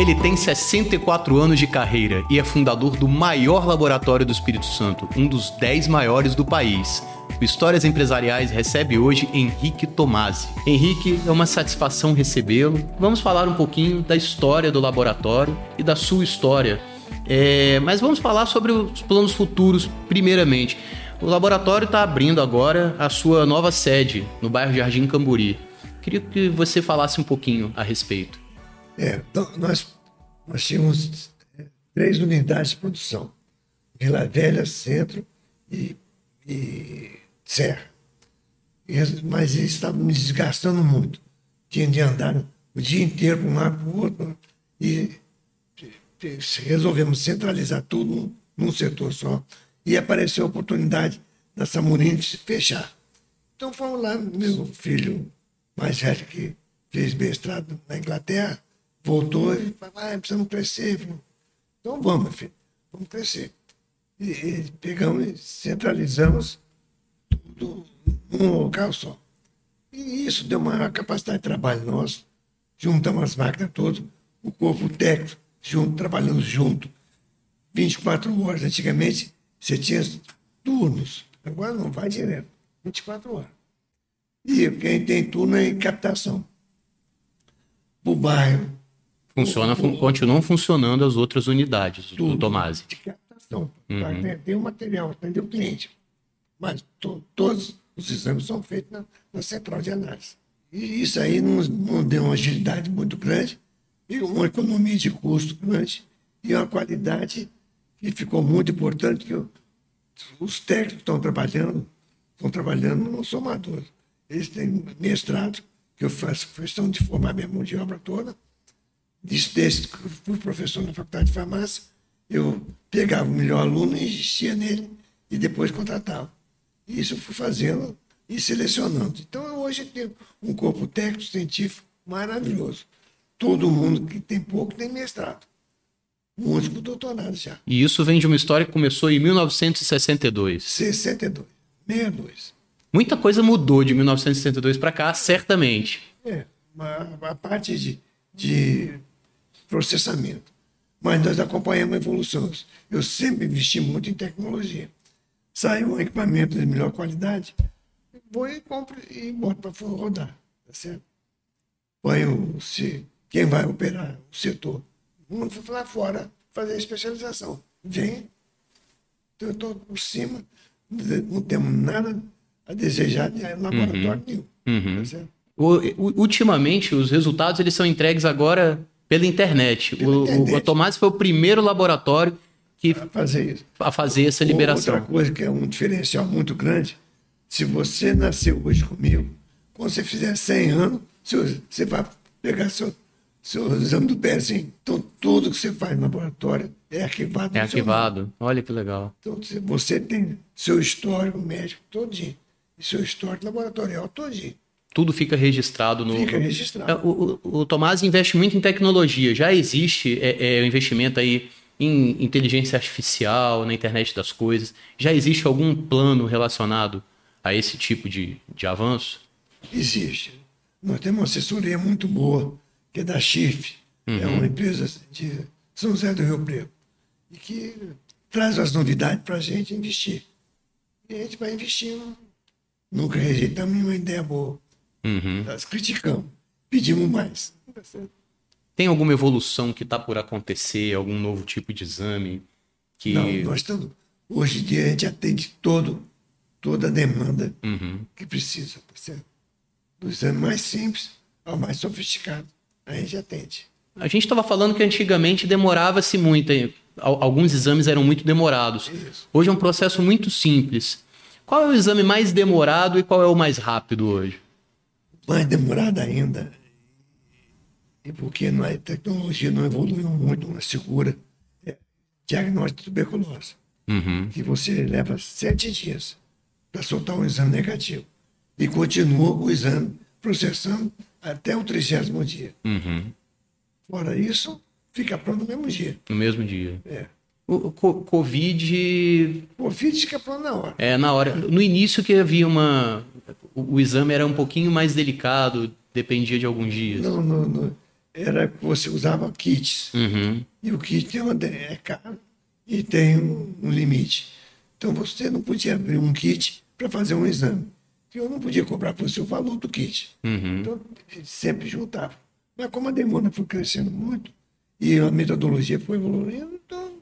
Ele tem 64 anos de carreira e é fundador do maior laboratório do Espírito Santo, um dos 10 maiores do país. O Histórias Empresariais recebe hoje Henrique Tomasi. Henrique, é uma satisfação recebê-lo. Vamos falar um pouquinho da história do laboratório e da sua história. É, mas vamos falar sobre os planos futuros, primeiramente. O laboratório está abrindo agora a sua nova sede no bairro Jardim Camburi. Queria que você falasse um pouquinho a respeito. É, então, nós, nós tínhamos é, três unidades de produção: Vila Velha, Centro e, e Serra. Mas eles estavam me desgastando muito. Tinha de andar o dia inteiro para um lado para o outro. E resolvemos centralizar tudo num setor só. E apareceu a oportunidade da Samurim de se fechar. Então fomos lá, meu filho mais velho que fez mestrado na Inglaterra, voltou e falou, ah, precisamos crescer. Então vamos, filho, vamos crescer. E, e pegamos e centralizamos tudo num local só. E isso deu uma capacidade de trabalho nosso. Juntamos as máquinas todas, o corpo técnico, junto, trabalhando junto. 24 horas. Antigamente você tinha turnos. Agora não, vai direto. 24 horas. E quem tem turno é em captação. Para o bairro, Funciona, fun continuam funcionando as outras unidades Tudo do Tomasi. De captação. Para atender o material, atender o cliente. Mas to todos os exames são feitos na, na, central de análise. E isso aí nos, nos deu uma agilidade muito grande e uma economia de custo grande e uma qualidade que ficou muito importante que os técnicos que estão trabalhando, estão trabalhando não são amadores. Eles têm mestrado, que eu faço questão de formar minha mão de obra toda, desde que fui professor na faculdade de farmácia, eu pegava o melhor aluno e investia nele e depois contratava. E isso eu fui fazendo e selecionando. Então, hoje tenho um corpo técnico científico maravilhoso. Todo mundo que tem pouco tem mestrado. Muitos com doutorado já. E isso vem de uma história que começou em 1962. 62, 62. Muita coisa mudou de 1962 para cá, certamente. É, a, a parte de, de processamento. Mas nós acompanhamos evoluções. Eu sempre investi muito em tecnologia. Sai um equipamento de melhor qualidade, vou e compro e boto para rodar. Tá certo? Põe o, se, quem vai operar o setor. Foi lá fora fazer especialização. Vem, eu estou por cima, não temos nada a desejar de laboratório Uhum. nenhum. Uhum. Tá certo? O- ultimamente, os resultados eles são entregues agora pela internet. Pela o, internet. o, Tomás foi o primeiro laboratório que Para fazer isso. a fazer essa liberação. Outra coisa que é um diferencial muito grande, se você nasceu hoje comigo, quando você fizer 100 anos, você vai pegar seu, seu exame do pezinho. Então, tudo que você faz no laboratório é arquivado. É arquivado. Olha que legal. Então, você tem seu histórico médico todinho e seu histórico laboratorial todinho. Tudo fica registrado no. Fica registrado. É, O, o, o Tomás investe muito em tecnologia. Já existe é, é, o investimento aí em inteligência artificial, na internet das coisas. Já existe algum plano relacionado a esse tipo de, de avanço? Existe. Nós temos uma assessoria muito boa, que é da CHIF, é uma empresa de São José do Rio Preto, e que traz as novidades para a gente investir. E a gente vai investindo. Nunca rejeitamos nenhuma ideia boa. Uhum. Nós criticamos, pedimos mais. Tem alguma evolução que está por acontecer? Algum novo tipo de exame? Que... Não, nós estamos. Hoje em dia a gente atende todo, toda a demanda Uhum. que precisa, tá certo? Do exame mais simples ao mais sofisticado. A gente atende. A gente estava falando que antigamente demorava-se muito, alguns exames eram muito demorados. Isso. Hoje é um processo muito simples. Qual é o exame mais demorado e qual é o mais rápido hoje? Mais demorada ainda. E porque não é- a tecnologia não evoluiu muito, não é segura. É diagnóstico de tuberculose, Uhum. que você leva sete dias para soltar um exame negativo. E continua o exame processando até o trigésimo dia. Uhum. Fora isso, fica pronto no mesmo dia. No mesmo dia. É. O, o co- Covid Covid fica pronto na hora. é na hora. No início que havia uma. O, o exame era um pouquinho mais delicado, dependia de alguns dias. Não, não, não. É, era que você usava kits. Uhum. E o kit tem uma, é caro e tem um, um limite. Então você não podia abrir um kit para fazer um exame. Eu não podia cobrar para você o valor do kit. Uhum. Então sempre juntava. Mas como a demanda foi crescendo muito e a metodologia foi evoluindo, então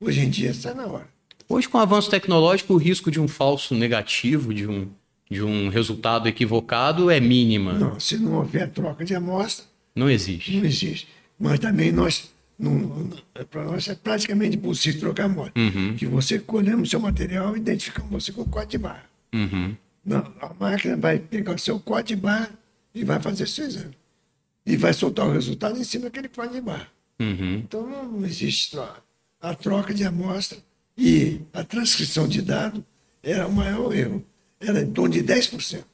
hoje em dia está na hora. Hoje, com o avanço tecnológico, o risco de um falso negativo, de um, de um resultado equivocado, é mínima. Não, se não houver troca de amostra, Não existe. não existe. Mas também nós, para nós é praticamente impossível trocar amostra. Uhum. Que você colhemos seu material e identificamos você com o código de barra. Uhum. Não, a máquina vai pegar o seu código de barra e vai fazer seu exame. E vai soltar o resultado em cima daquele código de barra. Uhum. Então não, não existe troca. A troca de amostra e a transcrição de dado era o maior erro. Era em torno de 10%.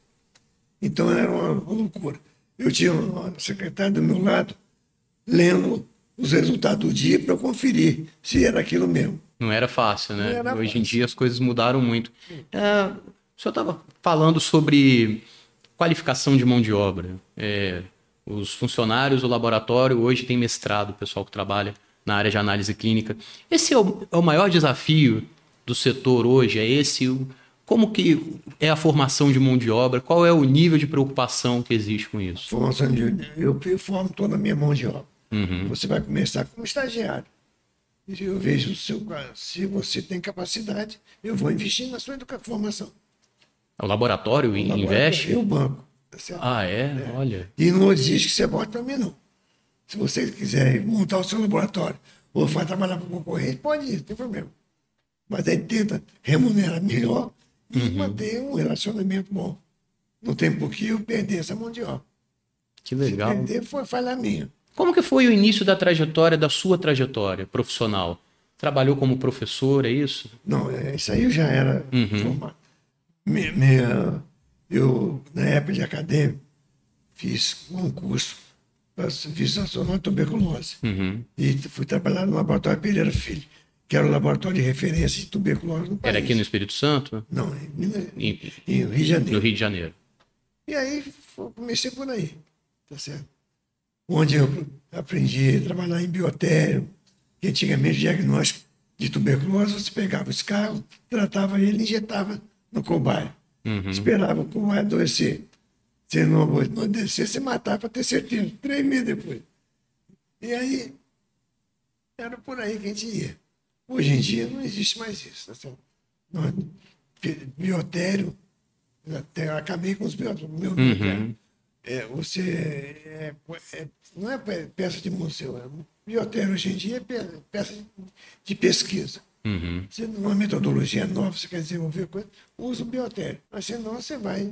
Então era uma, loucura. Eu tinha uma secretária do meu lado lendo os resultados do dia para conferir se era aquilo mesmo. Não era fácil, né? Era Hoje em fácil. dia as coisas mudaram muito. É, o senhor estava falando sobre qualificação de mão de obra. É, os funcionários do laboratório hoje têm mestrado, o pessoal que trabalha na área de análise clínica. Esse é o, é o maior desafio do setor hoje? É esse? o- Como que é a formação de mão de obra? Qual é o nível de preocupação que existe com isso? Formação de, eu, eu formo toda a minha mão de obra. Uhum. Você vai começar como estagiário. E Eu vejo o seu, se você tem capacidade, eu vou investir na sua formação. O laboratório O investe? E o banco. tá certo? Ah, é? Olha. E não exige que você volte para mim, não. Se você quiser montar o seu laboratório ou vai trabalhar para o concorrente, pode ir, não tem problema. Mas aí tenta remunerar melhor e manter um relacionamento bom. Não tem por que eu perder essa mão de obra. Que Se legal. perder, foi falha minha. Como que foi o início da trajetória, da sua trajetória profissional? Trabalhou como professor, é isso? Não, é, isso aí eu já era Uhum. formado. Me- minha- eu, na época de acadêmico, fiz um curso para serviço nacional de tuberculose. Uhum. E fui trabalhar no laboratório Pereira Filho, que era o laboratório de referência de tuberculose no país. Era aqui no Espírito Santo? Não, em, Em- em Rio de Janeiro. No Rio de Janeiro. E aí comecei por aí, tá certo? Onde eu aprendi a trabalhar em biotério, que antigamente o diagnóstico de tuberculose, você pegava esse carro, tratava ele e injetava no cobaia. Uhum. Esperava o cobaia adoecer. Se não adoecer, você matava para ter certeza, três meses depois. E aí, era por aí que a gente ia. Hoje em dia não existe mais isso, tá certo? Nós, bi- biotério, até acabei com os biotérios. Meu biotério. É, você é, é- não é pe- peça de museu, é biotério hoje em dia é pe- peça de, pesquisa. Uhum. Se uma metodologia nova você quer desenvolver coisa, usa o biotério. Mas senão você vai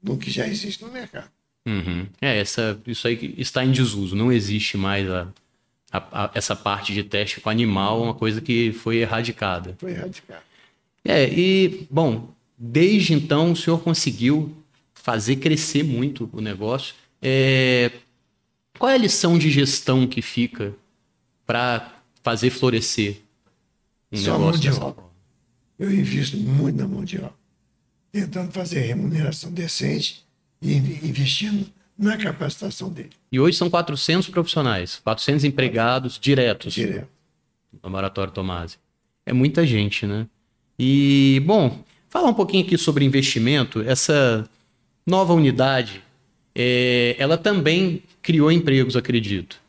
no que já existe no mercado. Uhum. É, essa, isso aí está em desuso. Não existe mais a, a- a- essa parte de teste com animal, uma coisa que foi erradicada. Foi erradicado. É, e, bom, desde então o senhor conseguiu fazer crescer muito o negócio. É, qual é a lição de gestão que fica para fazer florescer um Só negócio mão de obra. forma? Eu invisto muito na mão de obra, tentando fazer remuneração decente e investindo na capacitação dele. E hoje são 400 profissionais, 400 empregados diretos Direto. no Laboratório Tomasi. É muita gente, né? E, bom, falar um pouquinho aqui sobre investimento. Essa nova unidade, é, ela também criou empregos, acredito.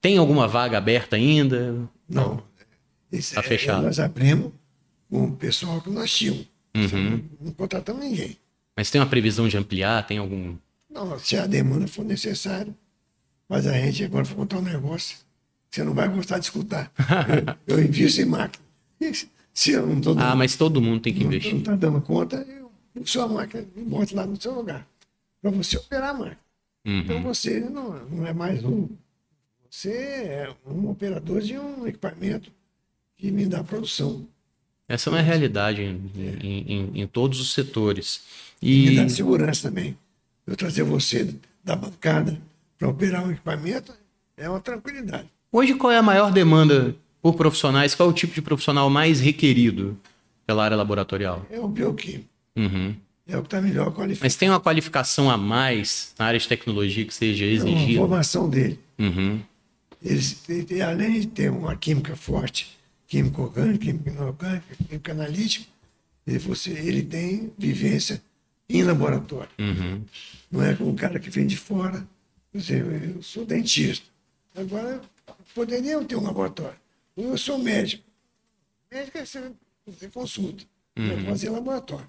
Tem alguma vaga aberta ainda? Não. Esse, Tá é, fechado. Nós abrimos com o pessoal que nós tínhamos. Uhum. Não, não contratamos ninguém. Mas tem uma previsão de ampliar? Tem algum. Não, se a demanda for necessária, mas a gente agora vai contar um negócio que você não vai gostar de escutar. eu, eu invisto em máquina. Se eu não estou Ah, mas todo mundo tem que não investir. está dando conta, eu puxo sua máquina e boto lá no seu lugar. Para você operar a máquina. Então Uhum. você não, não é mais um. Você é um operador de um equipamento que me dá produção. Essa é uma realidade em, em- em- em todos os setores. E me E dá segurança também. Eu trazer você da bancada para operar um equipamento é uma tranquilidade. hoje, qual é a maior demanda por profissionais? Qual é o tipo de profissional mais requerido pela área laboratorial? É o bioquímico. Uhum. é o que está melhor qualificado. Mas tem uma qualificação a mais na área de tecnologia que seja a exigida? formação dele. Uhum. Eles, além de ter uma química forte, química orgânica, química inorgânica, química analítica, ele, você, ele tem vivência em laboratório. Uhum. Não é como um cara que vem de fora. Exemplo, eu sou dentista. Agora, poderia eu ter um laboratório. Eu sou médico. Médico é você, consulta. Vai fazer laboratório.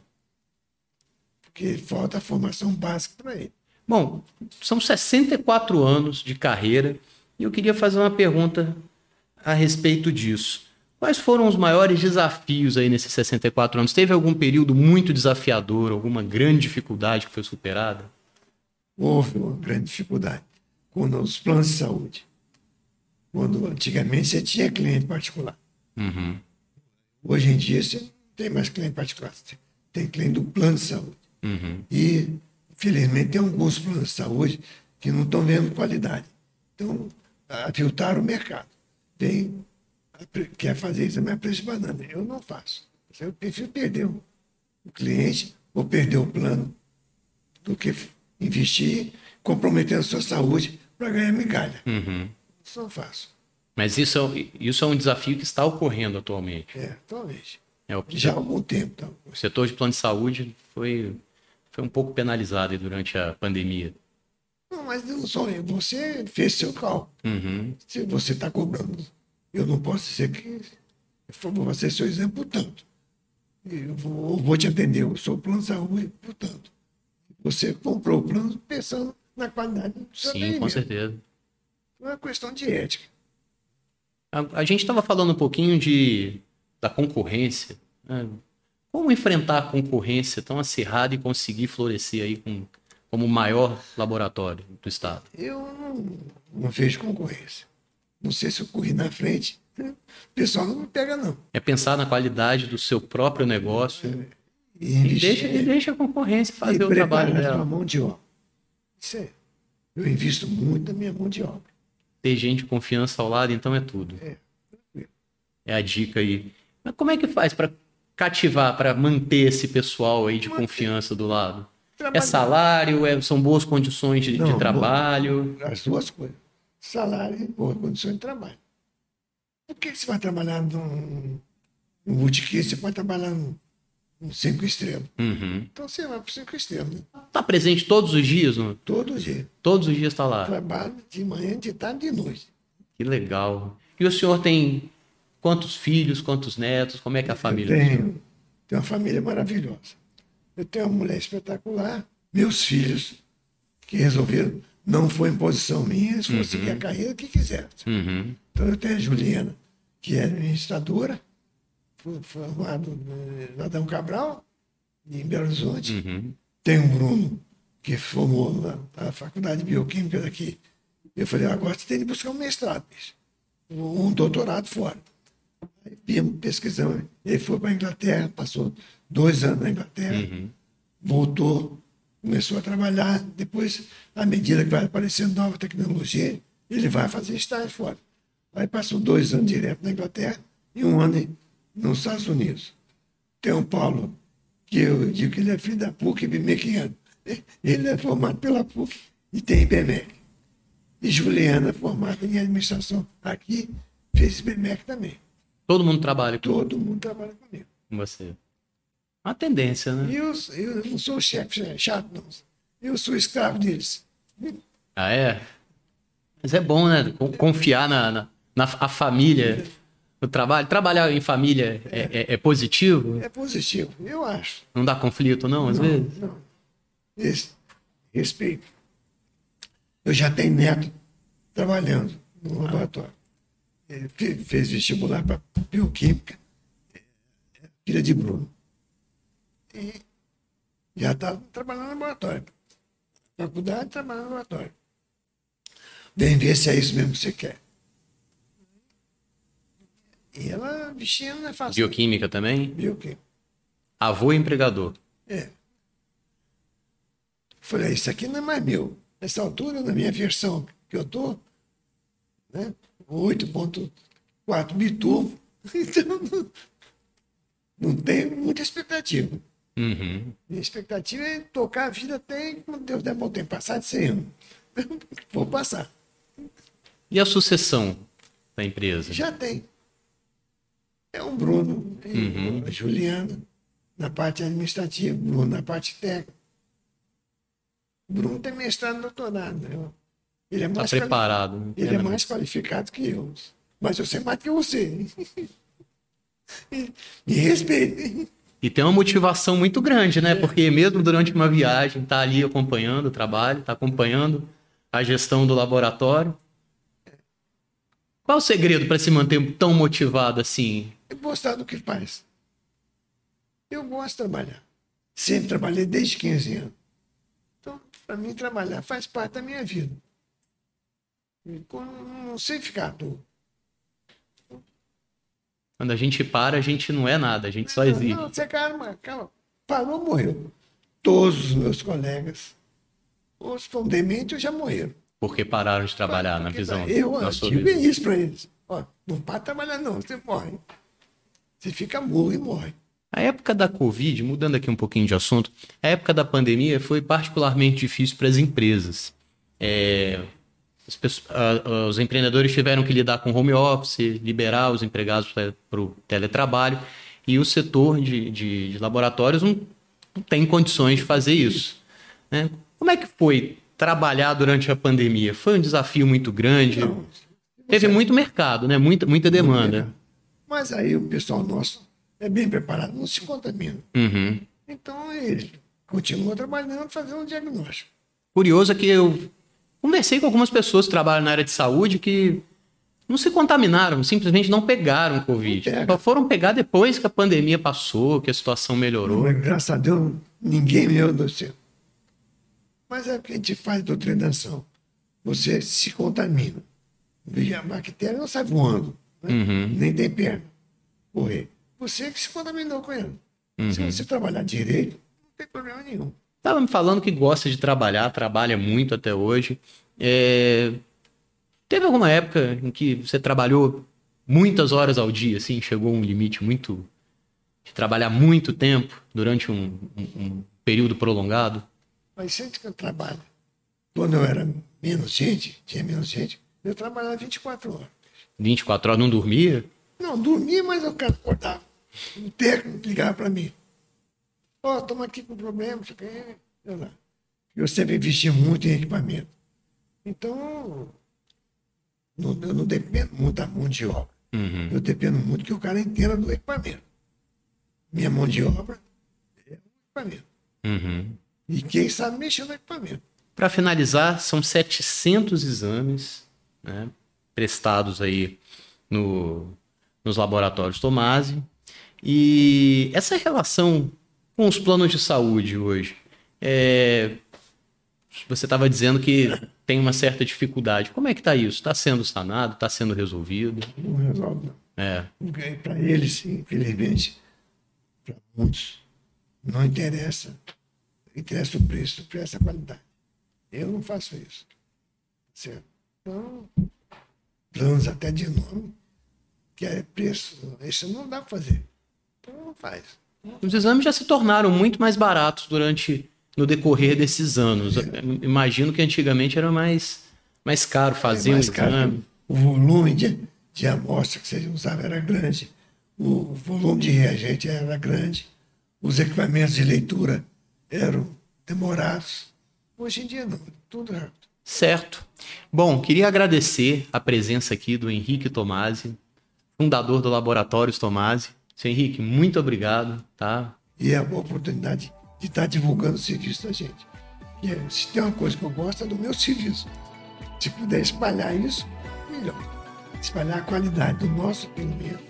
Porque falta a formação básica para ele. Bom, são 64 anos de carreira e eu queria fazer uma pergunta a respeito disso. Quais foram os maiores desafios aí nesses 64 anos? Teve algum período muito desafiador, alguma grande dificuldade que foi superada? Houve uma grande dificuldade com os planos de saúde. Quando antigamente você tinha cliente particular. Uhum. Hoje em dia você não tem mais cliente particular, você tem cliente do plano de saúde. Uhum. E, infelizmente, tem alguns planos de saúde que não estão vendo qualidade. Então, aviltaram o mercado. Vem, quer fazer exame a preço de banana. Eu não faço. Eu prefiro perder o cliente ou perder o plano do que investir comprometendo a sua saúde para ganhar migalha. Uhum. Isso não faço. Mas isso é, isso é um desafio que está ocorrendo atualmente. É, talvez. É, o, Já há algum tempo. Então. o setor de plano de saúde foi, foi um pouco penalizado durante a pandemia. Não, mas não só eu. Você fez seu cálculo. Uhum. Se você está cobrando, eu não posso dizer que eu vou fazer seu exame por tanto. Eu vou, eu vou te atender, eu sou plano de saúde, portanto. Você comprou o plano pensando na qualidade do seu Sim, com certeza. É uma questão de ética. A, a gente estava falando um pouquinho de, da concorrência. né? Como enfrentar a concorrência tão acirrada e conseguir florescer aí com, como o maior laboratório do estado? Eu não, não vejo concorrência. Não sei se eu corri na frente. O pessoal não pega, não. É pensar na qualidade do seu próprio negócio E e investir deixa, e deixa a concorrência e fazer o trabalho dela. mão de obra. Isso é. Eu invisto muito na minha mão de obra. Ter gente de confiança ao lado, então é tudo. É. É a dica aí. Mas como é que faz para cativar, para manter esse pessoal aí de Manter. confiança do lado? É salário? É, são boas condições de, de Não, trabalho? As duas coisas. Salário e boa condição de trabalho. Por que você vai trabalhar num, num botequim? Você pode trabalhar num, num cinco estrelas. Uhum. Então você vai para cinco estrelas, né? Tá presente todos os dias? no- Todo dia. Todos os dias está lá. Trabalho de manhã, de tarde e de noite. Que legal. E o senhor tem quantos filhos, quantos netos? Como é que é a família? Eu tenho, tenho uma família maravilhosa. Eu tenho uma mulher espetacular. Meus filhos, que resolveram, não foi imposição minha, eles foram seguir a carreira que quiseram. Uhum. Então eu tenho a Juliana, que é administradora, formada no Adão Cabral, em Belo Horizonte. Uhum. Tem o Bruno, que formou na, na Faculdade de Bioquímica daqui. Eu falei, agora você tem que buscar um mestrado, bicho. um doutorado fora. Aí vimos, pesquisamos. Ele foi para a Inglaterra, passou dois anos na Inglaterra, Uhum. voltou, começou a trabalhar. Depois, à medida que vai aparecendo nova tecnologia, ele vai fazer estágio fora. Aí passou dois anos direto na Inglaterra e um ano nos Estados Unidos. Tem o Paulo, que eu digo que ele é filho da PUC bimequiano. Ele é formado pela PUC e tem IBMEC. E Juliana, formada em administração aqui, fez IBMEC também. Todo mundo trabalha com Todo mundo trabalha comigo. com você. Uma tendência, né? E eu, eu não sou chefe chato, não. Eu sou escravo deles. Ah, é? Mas é bom, né? Con- Confiar na, na, na a família, no trabalho. Trabalhar em família é, é- é positivo? É positivo, eu acho. Não dá conflito, não, às não, vezes? não. Esse, respeito. Eu já tenho neto trabalhando no laboratório. Ele fe- fez vestibular para bioquímica, é, filha de Bruno. E já está trabalhando no laboratório. Faculdade, trabalhando no laboratório. Vem ver se é isso mesmo que você quer. E ela, bichinha, não é fácil. Bioquímica também? Bioquímica. Avô e empregador. É. Falei, isso aqui não é mais meu. Nessa altura, na minha versão que eu estou, né, 8.4 biturbo, então não, não tem muita expectativa. Uhum. Minha expectativa é tocar a vida até quando Deus der bom tempo, passar de 100 anos. Vou passar. E a sucessão da empresa? Já tem. É o Bruno, Uhum. a Juliana, na parte administrativa, Bruno na parte técnica. O Bruno tem mestrado e doutorado. Né? Ele é Está mais preparado. né? quali- Ele é mais qualificado que eu. Mas eu sei mais que você. Me respeite. E tem uma motivação muito grande, né? Porque mesmo durante uma viagem, tá ali acompanhando o trabalho, tá acompanhando a gestão do laboratório. Qual o segredo para se manter tão motivado assim? É gostar do que faz. Eu gosto de trabalhar. Sempre trabalhei desde 15 anos. Então, para mim, trabalhar faz parte da minha vida. Não sei ficar à toa. Quando a gente para, a gente não é nada, a gente só Não, existe. Não, você calma, calma. Parou, morreu. Todos os meus colegas, os estão dementes já morreram. Porque pararam de trabalhar na Porque visão. Eu, na eu digo visão. isso para eles. Ó, não para de trabalhar, não, você morre. Você fica morro e morre. A época da Covid, mudando aqui um pouquinho de assunto, a época da pandemia foi particularmente difícil para as empresas. É, os empreendedores tiveram que lidar com home office, liberar os empregados para o teletrabalho, e o setor de, de- de laboratórios não, não tem condições de fazer isso. né? Como é que foi trabalhar durante a pandemia? Foi um desafio muito grande? Não, Teve muito mercado, né? muita, muita demanda. Mas aí o pessoal nosso é bem preparado, não se contamina. Uhum. Então ele continua trabalhando, fazendo um diagnóstico. Curioso é que eu conversei com algumas pessoas que trabalham na área de saúde que não se contaminaram, simplesmente não pegaram Covid. Pega. Só foram pegar depois que a pandemia passou, que a situação melhorou. Mas, graças a Deus, ninguém me adoeceu. Mas é o que a gente faz doutrinação. Você se contamina. E a bactéria não sai voando, né? Uhum. nem tem perna. Correr. Você que se contaminou com ela. Se Uhum. você trabalhar direito, não tem problema nenhum. Tava me falando que gosta de trabalhar, trabalha muito até hoje. É, Teve alguma época em que você trabalhou muitas horas ao dia, assim, chegou a um limite muito de trabalhar muito tempo durante um, um- um período prolongado? Mas sempre que eu trabalho, quando eu era menos gente, tinha menos gente, eu trabalhava 24 horas. 24 horas não dormia? Não, dormia, mas eu quero acordar. O técnico ligava para mim. Ó, estamos aqui com problema, não sei o quê. Eu, lá. eu sempre investi muito em equipamento. Então, não- eu não dependo muito da mão de obra. Uhum. Eu dependo muito que o cara entenda do equipamento. Minha mão de obra é o equipamento. Uhum. E quem sabe mexer no equipamento. Para finalizar, são 700 exames né, prestados aí no, nos laboratórios Tomasi. E essa relação com os planos de saúde hoje, é, você estava dizendo que tem uma certa dificuldade. Como é que está isso? Está sendo sanado? Está sendo resolvido? Não resolve, não. É. Para eles, infelizmente, para muitos, não interessa. Interessa o preço, interessa a qualidade. Eu não faço isso. Certo? Então, planos até de nome, que é preço, isso não dá para fazer. Então não faz. Os exames já se tornaram muito mais baratos durante no decorrer desses anos. Eu Imagino que antigamente era mais mais caro fazer É mais um caro. exame. O volume de, de amostra que você usava era grande, o volume de reagente era grande, os equipamentos de leitura eram demorados. Hoje em dia não, tudo rápido. Certo. Bom, queria agradecer a presença aqui do Henrique Tomasi, fundador do Laboratórios Tomasi. Seu Henrique, muito obrigado, tá? E é a oportunidade de estar divulgando o serviço da gente. E é, se tem uma coisa que eu gosto é do meu serviço. Se puder espalhar isso, melhor. Espalhar a qualidade do nosso atendimento.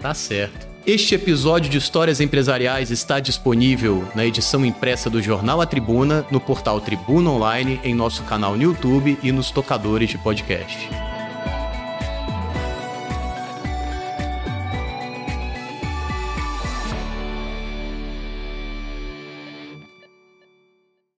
Tá certo. Este episódio de Histórias Empresariais está disponível na edição impressa do Jornal A Tribuna, no portal Tribuna Online, em nosso canal no YouTube e nos tocadores de podcast.